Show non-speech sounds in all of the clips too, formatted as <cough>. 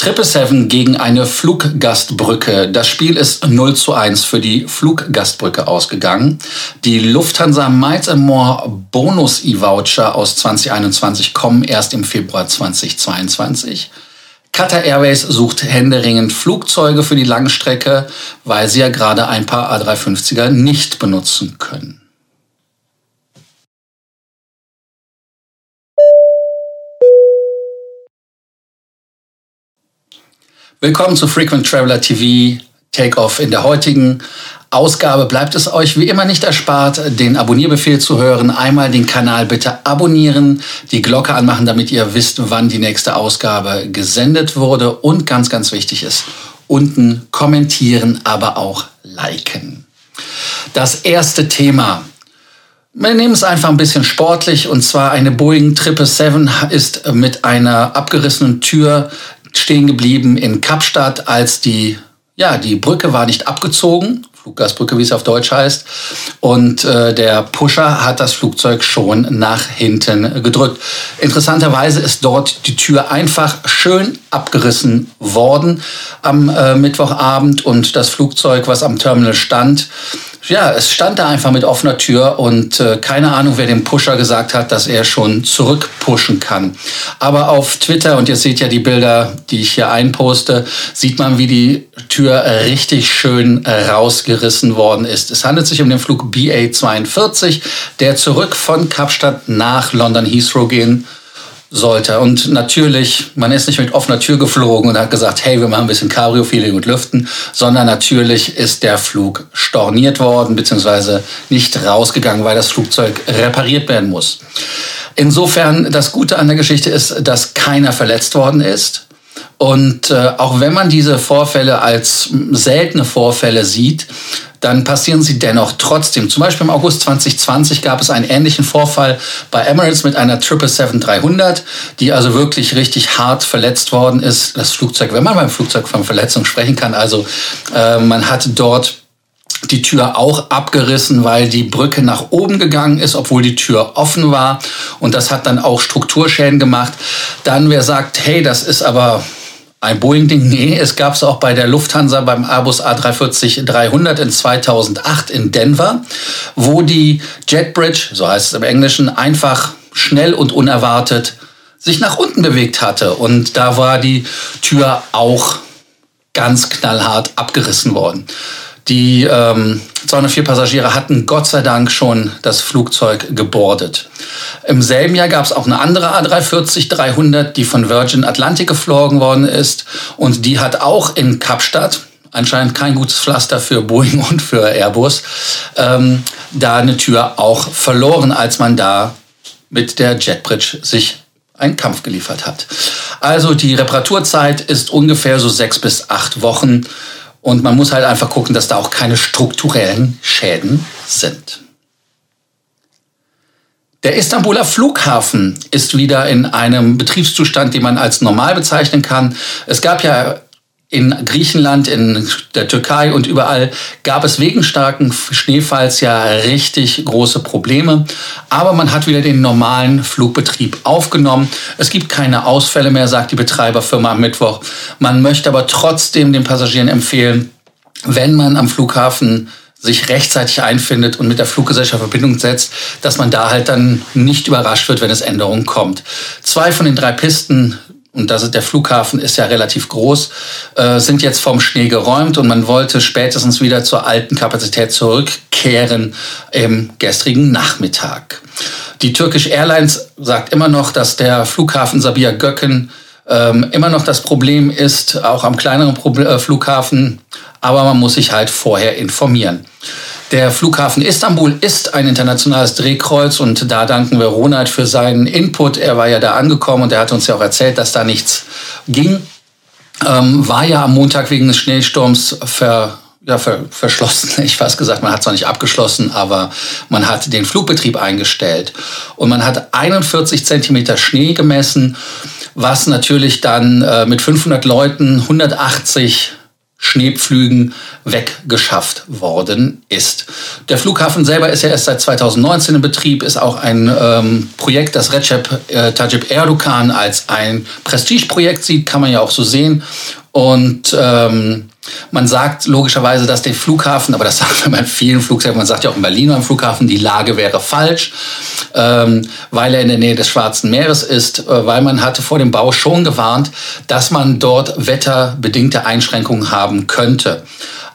777 gegen eine Fluggastbrücke. Das Spiel ist 0 zu 1 für die Fluggastbrücke ausgegangen. Die Lufthansa Miles More Bonus E-Voucher aus 2021 kommen erst im Februar 2022. Qatar Airways sucht händeringend Flugzeuge für die Langstrecke, weil sie ja gerade ein paar A350er nicht benutzen können. Willkommen zu Frequent Traveler TV Takeoff. In der heutigen Ausgabe bleibt es euch wie immer nicht erspart, den Abonnierbefehl zu hören. Einmal den Kanal bitte abonnieren, die Glocke anmachen, damit ihr wisst, wann die nächste Ausgabe gesendet wurde. Und ganz, ganz wichtig ist, unten kommentieren, aber auch liken. Das erste Thema. Wir nehmen es einfach ein bisschen sportlich und zwar eine Boeing 777 ist mit einer abgerissenen Tür stehen geblieben in Kapstadt, als die, ja, die Brücke war nicht abgezogen, Fluggastbrücke, wie es auf Deutsch heißt, und äh, der Pusher hat das Flugzeug schon nach hinten gedrückt. Interessanterweise ist dort die Tür einfach schön abgerissen worden am äh, Mittwochabend und das Flugzeug, was am Terminal stand, ja, es stand da einfach mit offener Tür und äh, keine Ahnung, wer dem Pusher gesagt hat, dass er schon zurückpushen kann. Aber auf Twitter, und ihr seht ja die Bilder, die ich hier einposte, sieht man, wie die Tür richtig schön rausgerissen worden ist. Es handelt sich um den Flug BA42, der zurück von Kapstadt nach London Heathrow gehen sollte. Und natürlich, man ist nicht mit offener Tür geflogen und hat gesagt, hey, wir machen ein bisschen Cabrio-Feeling und lüften, sondern natürlich ist der Flug storniert worden, beziehungsweise nicht rausgegangen, weil das Flugzeug repariert werden muss. Insofern, das Gute an der Geschichte ist, dass keiner verletzt worden ist. Und äh, auch wenn man diese Vorfälle als seltene Vorfälle sieht, dann passieren sie dennoch trotzdem. Zum Beispiel im August 2020 gab es einen ähnlichen Vorfall bei Emirates mit einer 777-300, die also wirklich richtig hart verletzt worden ist. Das Flugzeug, wenn man beim Flugzeug von Verletzung sprechen kann, also äh, man hat dort die Tür auch abgerissen, weil die Brücke nach oben gegangen ist, obwohl die Tür offen war. Und das hat dann auch Strukturschäden gemacht. Dann, wer sagt, hey, das ist aber ein Boeing-Ding? Nee, es gab es auch bei der Lufthansa beim Airbus A340-300 in 2008 in Denver, wo die Jetbridge, so heißt es im Englischen, einfach schnell und unerwartet sich nach unten bewegt hatte. Und da war die Tür auch ganz knallhart abgerissen worden. Die ähm, 204 Passagiere hatten Gott sei Dank schon das Flugzeug gebordet. Im selben Jahr gab es auch eine andere A340-300, die von Virgin Atlantic geflogen worden ist. Und die hat auch in Kapstadt, anscheinend kein gutes Pflaster für Boeing <laughs> und für Airbus, ähm, da eine Tür auch verloren, als man da mit der Jetbridge sich einen Kampf geliefert hat. Also die Reparaturzeit ist ungefähr so sechs bis acht Wochen. Und man muss halt einfach gucken, dass da auch keine strukturellen Schäden sind. Der Istanbuler Flughafen ist wieder in einem Betriebszustand, den man als normal bezeichnen kann. Es gab ja in Griechenland, in der Türkei und überall gab es wegen starken Schneefalls ja richtig große Probleme. Aber man hat wieder den normalen Flugbetrieb aufgenommen. Es gibt keine Ausfälle mehr, sagt die Betreiberfirma am Mittwoch. Man möchte aber trotzdem den Passagieren empfehlen, wenn man am Flughafen sich rechtzeitig einfindet und mit der Fluggesellschaft Verbindung setzt, dass man da halt dann nicht überrascht wird, wenn es Änderungen kommt. Zwei von den drei Pisten und das ist, der Flughafen ist ja relativ groß, äh, sind jetzt vom Schnee geräumt und man wollte spätestens wieder zur alten Kapazität zurückkehren im gestrigen Nachmittag. Die Turkish Airlines sagt immer noch, dass der Flughafen Sabiha Gökhan ähm, immer noch das Problem ist, auch am kleineren Pro äh, Flughafen, aber man muss sich halt vorher informieren. Der Flughafen Istanbul ist ein internationales Drehkreuz und da danken wir Ronald für seinen Input. Er war ja da angekommen und er hat uns ja auch erzählt, dass da nichts ging. Ähm, war ja am Montag wegen des Schneesturms ver, ja, ver, verschlossen. <laughs> Ich weiß gesagt, man hat es noch nicht abgeschlossen, aber man hat den Flugbetrieb eingestellt. Und man hat 41 Zentimeter Schnee gemessen, was natürlich dann äh, mit 500 Leuten 180 Schneepflügen weggeschafft worden ist. Der Flughafen selber ist ja erst seit 2019 in Betrieb, ist auch ein ähm, Projekt, das Recep äh, Tayyip Erdogan als ein Prestigeprojekt sieht, kann man ja auch so sehen. Und ähm, man sagt logischerweise, dass der Flughafen, aber das sagt man bei vielen Flughäfen, man sagt ja auch in Berlin am Flughafen, die Lage wäre falsch, ähm, weil er in der Nähe des Schwarzen Meeres ist, äh, weil man hatte vor dem Bau schon gewarnt, dass man dort wetterbedingte Einschränkungen haben könnte.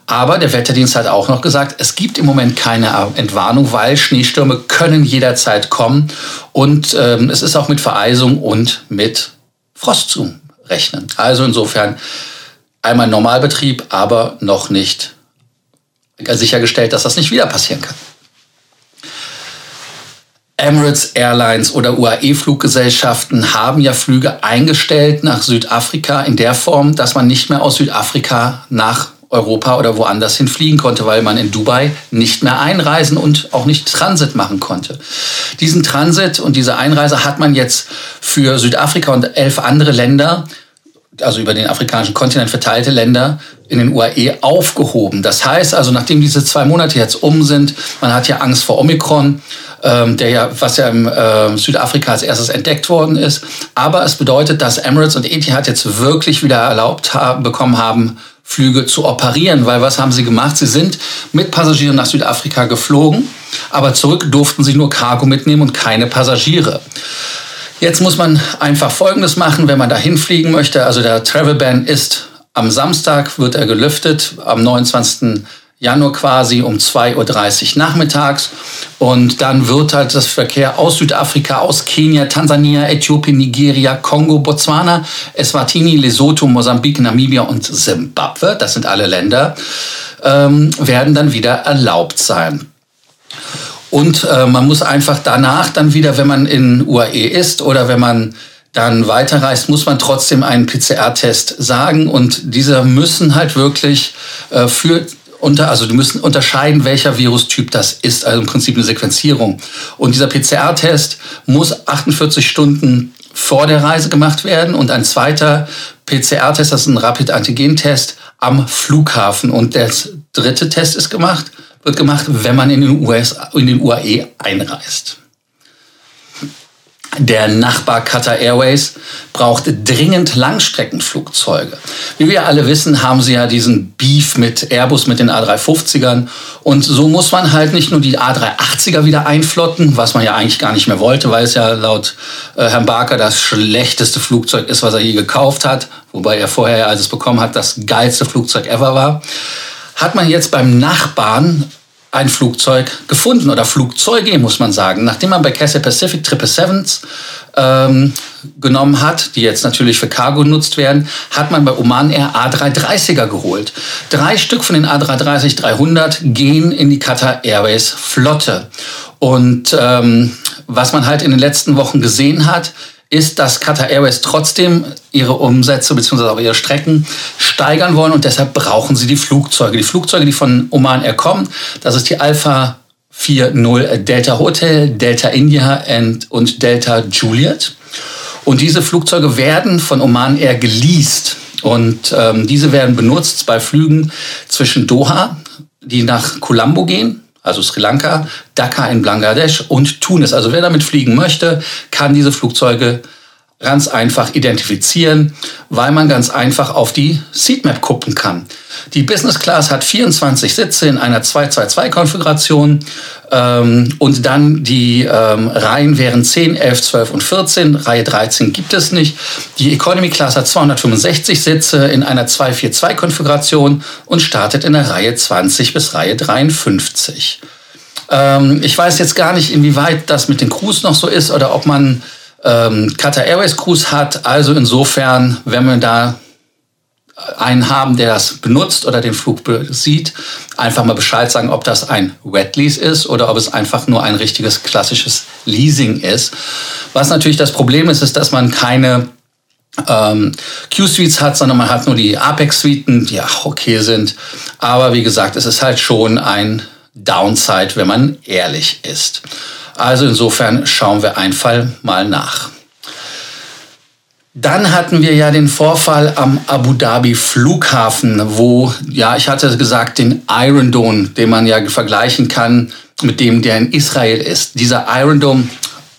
Aber der Wetterdienst hat auch noch gesagt, es gibt im Moment keine Entwarnung, weil Schneestürme können jederzeit kommen und ähm, es ist auch mit Vereisung und mit Frost zu rechnen. Also insofern einmal Normalbetrieb, aber noch nicht sichergestellt, dass das nicht wieder passieren kann. Emirates Airlines oder UAE-Fluggesellschaften haben ja Flüge eingestellt nach Südafrika in der Form, dass man nicht mehr aus Südafrika nach Europa oder woanders hin fliegen konnte, weil man in Dubai nicht mehr einreisen und auch nicht Transit machen konnte. Diesen Transit und diese Einreise hat man jetzt für Südafrika und elf andere Länder also über den afrikanischen Kontinent verteilte Länder in den UAE aufgehoben. Das heißt also, nachdem diese zwei Monate jetzt um sind, man hat ja Angst vor Omikron, ähm, der ja, was ja im äh, Südafrika als erstes entdeckt worden ist. Aber es bedeutet, dass Emirates und Etihad jetzt wirklich wieder erlaubt haben, bekommen haben, Flüge zu operieren, weil was haben sie gemacht? Sie sind mit Passagieren nach Südafrika geflogen, aber zurück durften sie nur Cargo mitnehmen und keine Passagiere. Jetzt muss man einfach Folgendes machen, wenn man da hinfliegen möchte. Also der Travel Ban ist am Samstag, wird er gelüftet, am 29. Januar quasi um 2.30 Uhr nachmittags. Und dann wird halt das Verkehr aus Südafrika, aus Kenia, Tansania, Äthiopien, Nigeria, Kongo, Botswana, Eswatini, Lesotho, Mosambik, Namibia und Simbabwe, das sind alle Länder, ähm, werden dann wieder erlaubt sein. Und äh, man muss einfach danach dann wieder, wenn man in UAE ist oder wenn man dann weiterreist, muss man trotzdem einen PCR-Test sagen. Und diese müssen halt wirklich äh, für unter, also die müssen unterscheiden, welcher Virustyp das ist, also im Prinzip eine Sequenzierung. Und dieser PCR-Test muss 48 Stunden vor der Reise gemacht werden und ein zweiter PCR-Test, das ist ein Rapid-Antigen-Test am Flughafen. Und der dritte Test ist gemacht wird gemacht, wenn man in den, US, in den UAE einreist. Der Nachbar Qatar Airways braucht dringend Langstreckenflugzeuge. Wie wir alle wissen, haben sie ja diesen Beef mit Airbus, mit den A350ern. Und so muss man halt nicht nur die A380er wieder einflotten, was man ja eigentlich gar nicht mehr wollte, weil es ja laut äh, Herrn Barker das schlechteste Flugzeug ist, was er je gekauft hat. Wobei er vorher, als es bekommen hat, das geilste Flugzeug ever war hat man jetzt beim Nachbarn ein Flugzeug gefunden oder Flugzeuge, muss man sagen. Nachdem man bei Cathay Pacific 777s ähm, genommen hat, die jetzt natürlich für Cargo genutzt werden, hat man bei Oman Air A330er geholt. Drei Stück von den A330-300 gehen in die Qatar Airways Flotte. Und ähm, was man halt in den letzten Wochen gesehen hat, ist, dass Qatar Airways trotzdem ihre Umsätze bzw. auch ihre Strecken steigern wollen und deshalb brauchen sie die Flugzeuge. Die Flugzeuge, die von Oman Air kommen, das ist die Alpha 40 Delta Hotel, Delta India und Delta Juliet. Und diese Flugzeuge werden von Oman Air geleast. Und ähm, diese werden benutzt bei Flügen zwischen Doha, die nach Colombo gehen, also Sri Lanka, Dhaka in Bangladesch und Tunis. Also wer damit fliegen möchte, kann diese Flugzeuge ganz einfach identifizieren, weil man ganz einfach auf die Seatmap gucken kann. Die Business Class hat 24 Sitze in einer 222-Konfiguration ähm, und dann die ähm, Reihen wären 10, 11, 12 und 14. Reihe 13 gibt es nicht. Die Economy Class hat 265 Sitze in einer 242-Konfiguration und startet in der Reihe 20 bis Reihe 53. Ähm, ich weiß jetzt gar nicht, inwieweit das mit den Crews noch so ist oder ob man ähm, Qatar Airways Cruise hat. Also insofern, wenn wir da einen haben, der das benutzt oder den Flug sieht, einfach mal Bescheid sagen, ob das ein Wet Lease ist oder ob es einfach nur ein richtiges klassisches Leasing ist. Was natürlich das Problem ist, ist, dass man keine ähm, Q-Suites hat, sondern man hat nur die Apex-Suiten, die auch okay sind. Aber wie gesagt, es ist halt schon ein Downside, wenn man ehrlich ist. Also insofern schauen wir einfach mal nach. Dann hatten wir ja den Vorfall am Abu Dhabi Flughafen, wo, ja, ich hatte gesagt, den Iron Dome, den man ja vergleichen kann mit dem, der in Israel ist. Dieser Iron Dome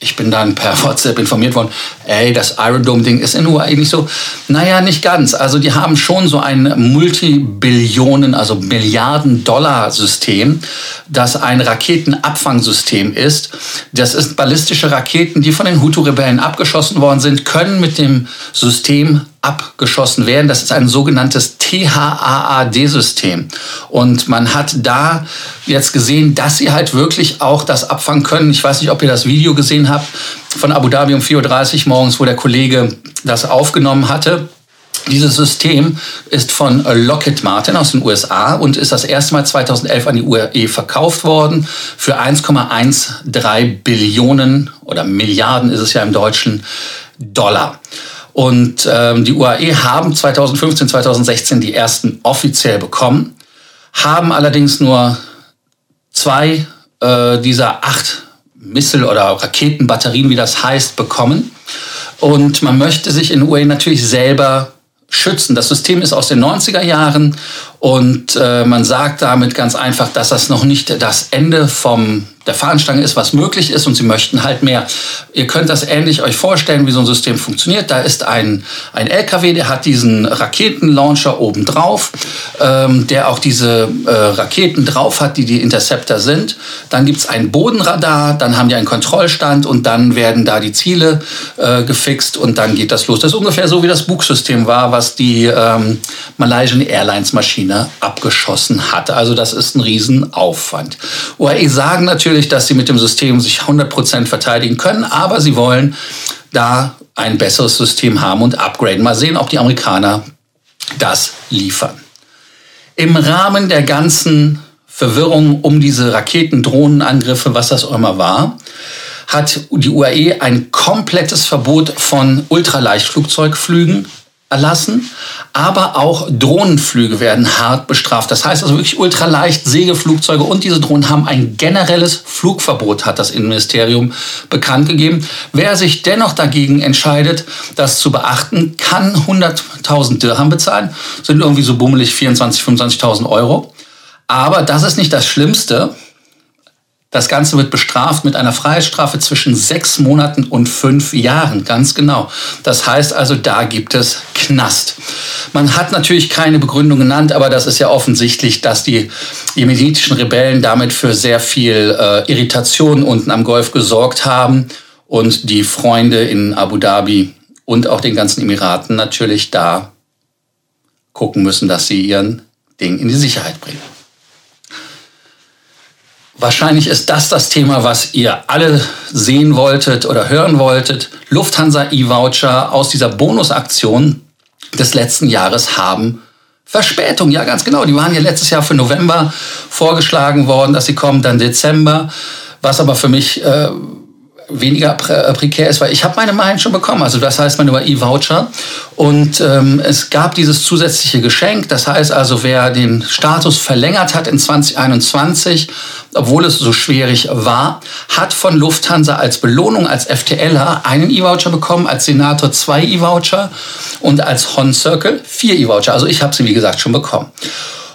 ich bin dann per <laughs> WhatsApp informiert worden, ey, das Iron Dome-Ding ist in UAE nicht so. Naja, nicht ganz. Also die haben schon so ein Multibillionen, also Milliarden-Dollar-System, das ein Raketenabfangsystem ist. Das ist ballistische Raketen, die von den Hutu-Rebellen abgeschossen worden sind, können mit dem System abgeschossen werden. Das ist ein sogenanntes THAAD-System. Und man hat da jetzt gesehen, dass sie halt wirklich auch das abfangen können. Ich weiß nicht, ob ihr das Video gesehen habt von Abu Dhabi um 4.30 Uhr morgens, wo der Kollege das aufgenommen hatte. Dieses System ist von Lockheed Martin aus den USA und ist das erste Mal 2011 an die UAE verkauft worden für 1,13 Billionen oder Milliarden ist es ja im Deutschen Dollar. Und ähm, die UAE haben 2015, 2016 die ersten offiziell bekommen, haben allerdings nur zwei äh, dieser acht Missile- oder Raketenbatterien, wie das heißt, bekommen. Und man möchte sich in UAE natürlich selber schützen. Das System ist aus den 90er Jahren und äh, man sagt damit ganz einfach, dass das noch nicht das Ende vom der Fahnenstange ist, was möglich ist und sie möchten halt mehr. Ihr könnt das ähnlich euch vorstellen, wie so ein System funktioniert. Da ist ein, ein LKW, der hat diesen Raketenlauncher oben drauf, ähm, der auch diese äh, Raketen drauf hat, die die Interceptor sind. Dann gibt's ein Bodenradar, dann haben die einen Kontrollstand und dann werden da die Ziele äh, gefixt und dann geht das los. Das ist ungefähr so, wie das Bugsystem war, was die ähm, Malaysian Airlines Maschine abgeschossen hat. Also das ist ein Riesenaufwand. UAE sagen natürlich, natürlich, dass sie mit dem System sich 100% verteidigen können, aber sie wollen da ein besseres System haben und upgraden. Mal sehen, ob die Amerikaner das liefern. Im Rahmen der ganzen Verwirrung um diese Raketen, Drohnenangriffe, was das auch immer war, hat die UAE ein komplettes Verbot von Ultraleichtflugzeugflügen erlassen, aber auch Drohnenflüge werden hart bestraft. Das heißt also wirklich ultraleicht Segelflugzeuge und diese Drohnen haben ein generelles Flugverbot, hat das Innenministerium bekannt gegeben. Wer sich dennoch dagegen entscheidet, das zu beachten, kann 100.000 Dirham bezahlen, sind irgendwie so bummelig 24.000, 25.000 Euro. Aber das ist nicht das Schlimmste. Das Ganze wird bestraft mit einer Freiheitsstrafe zwischen sechs Monaten und fünf Jahren, ganz genau. Das heißt also, da gibt es Knast. Man hat natürlich keine Begründung genannt, aber das ist ja offensichtlich, dass die jemenitischen Rebellen damit für sehr viel äh, Irritation unten am Golf gesorgt haben und die Freunde in Abu Dhabi und auch den ganzen Emiraten natürlich da gucken müssen, dass sie ihren Ding in die Sicherheit bringen. Wahrscheinlich ist das das Thema, was ihr alle sehen wolltet oder hören wolltet. Lufthansa E-Voucher aus dieser Bonusaktion des letzten Jahres haben Verspätung. Ja, ganz genau. Die waren ja letztes Jahr für November vorgeschlagen worden, dass sie kommen, dann Dezember. Was aber für mich äh, weniger äh, prekär ist, weil ich habe meine Meinung schon bekommen. Also das heißt meine E-Voucher. Und ähm, es gab dieses zusätzliche Geschenk. Das heißt also, wer den Status verlängert hat in 2021, obwohl es so schwierig war, hat von Lufthansa als Belohnung, als FTLer einen E-Voucher bekommen, als Senator zwei E-Voucher und als Hon Circle vier E-Voucher. Also ich habe sie, wie gesagt, schon bekommen.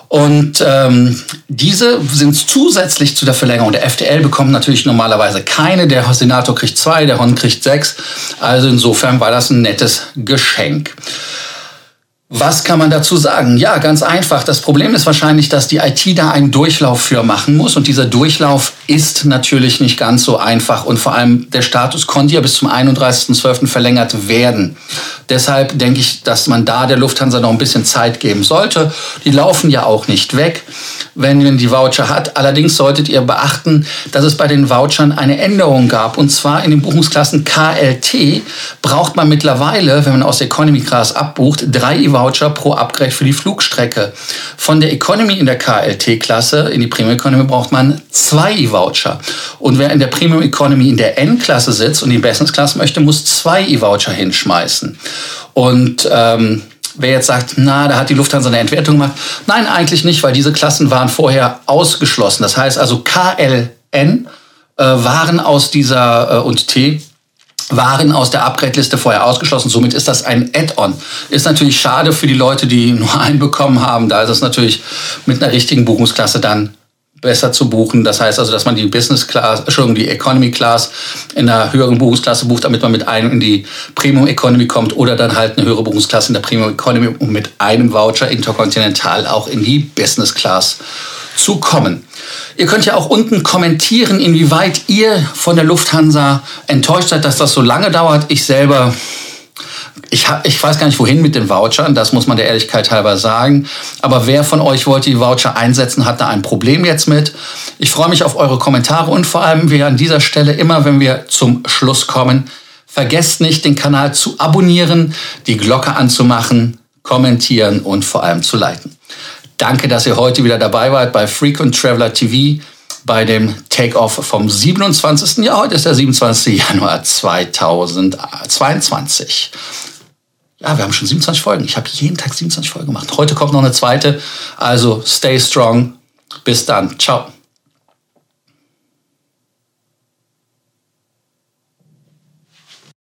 Und ähm, diese sind zusätzlich zu der Verlängerung. Der FDL bekommt natürlich normalerweise keine. Der Senator kriegt zwei, der Hon kriegt sechs. Also insofern war das ein nettes Geschenk. Was kann man dazu sagen? Ja, ganz einfach. Das Problem ist wahrscheinlich, dass die IT da einen Durchlauf für machen muss. Und dieser Durchlauf ist natürlich nicht ganz so einfach. Und vor allem der Status konnte ja bis zum 31.12. verlängert werden. Deshalb denke ich, dass man da der Lufthansa noch ein bisschen Zeit geben sollte. Die laufen ja auch nicht weg wenn man die Voucher hat. Allerdings solltet ihr beachten, dass es bei den Vouchern eine Änderung gab. Und zwar in den Buchungsklassen KLT braucht man mittlerweile, wenn man aus der Economy Class abbucht, drei E-Voucher pro Upgrade für die Flugstrecke. Von der Economy in der KLT-Klasse in die Premium Economy braucht man zwei E-Voucher. Und wer in der Premium Economy in der N-Klasse sitzt und die Business Class möchte, muss zwei E-Voucher hinschmeißen. Und ähm, Wer jetzt sagt, na, da hat die Lufthansa eine Entwertung gemacht. Nein, eigentlich nicht, weil diese Klassen waren vorher ausgeschlossen. Das heißt also KLN äh, waren aus dieser äh, und T waren aus der Upgrade-Liste vorher ausgeschlossen. Somit ist das ein Add-on. Ist natürlich schade für die Leute, die nur einen bekommen haben. Da ist es natürlich mit einer richtigen Buchungsklasse dann besser zu buchen. Das heißt also, dass man die Business Class, Entschuldigung, die Economy Class in einer höheren Buchungsklasse bucht, damit man mit einem in die Premium Economy kommt oder dann halt eine höhere Buchungsklasse in der Premium Economy, um mit einem Voucher interkontinental auch in die Business Class zu kommen. Ihr könnt ja auch unten kommentieren, inwieweit ihr von der Lufthansa enttäuscht seid, dass das so lange dauert. Ich selber ich, ich weiß gar nicht, wohin mit den Vouchern, das muss man der Ehrlichkeit halber sagen. Aber wer von euch wollte die Voucher einsetzen, hat da ein Problem jetzt mit. Ich freue mich auf eure Kommentare und vor allem, wir an dieser Stelle immer, wenn wir zum Schluss kommen, vergesst nicht, den Kanal zu abonnieren, die Glocke anzumachen, kommentieren und vor allem zu liken. Danke, dass ihr heute wieder dabei wart bei Frequent Traveler TV bei dem Takeoff vom 27. Jahr. Heute ist der 27. Januar 2022 ja, wir haben schon 27 Folgen. Ich habe jeden Tag 27 Folgen gemacht. Heute kommt noch eine zweite. Also stay strong. Bis dann. Ciao.